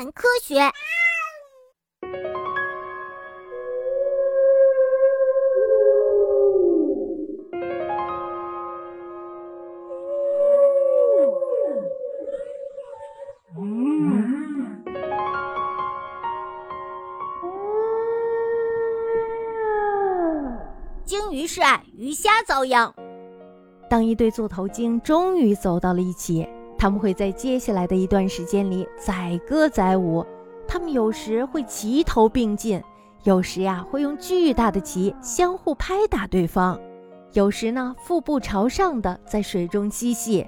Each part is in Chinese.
谈科学。鲸鱼示爱，鱼虾遭殃。当一对座头鲸终于走到了一起，他们会在接下来的一段时间里载歌载舞。他们有时会齐头并进，有时呀会用巨大的鳍相互拍打对方，有时呢腹部朝上的在水中嬉戏。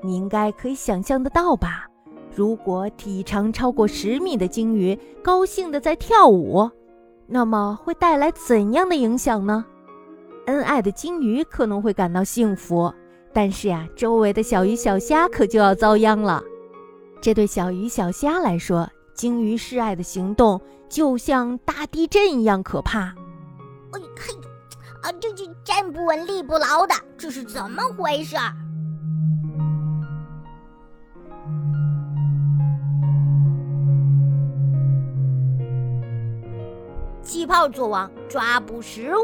你应该可以想象得到吧？如果体长超过十米的鲸鱼高兴地在跳舞。那么会带来怎样的影响呢？恩爱的鲸鱼可能会感到幸福，但是呀，周围的小鱼小虾可就要遭殃了。这对小鱼小虾来说，鲸鱼示爱的行动就像大地震一样可怕。哎嘿，啊，这这站不稳立不牢的，这是怎么回事？气泡作王，抓捕食物。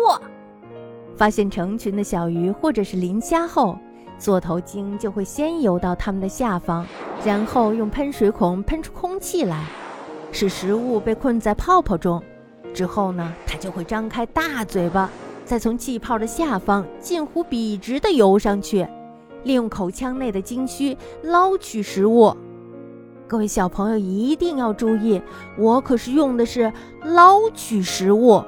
发现成群的小鱼或者是磷虾后，座头鲸就会先游到它们的下方，然后用喷水孔喷出空气来，使食物被困在泡泡中。之后呢，它就会张开大嘴巴，再从气泡的下方近乎笔直地游上去，利用口腔内的鲸须捞取食物。各位小朋友一定要注意，我可是用的是捞取食物。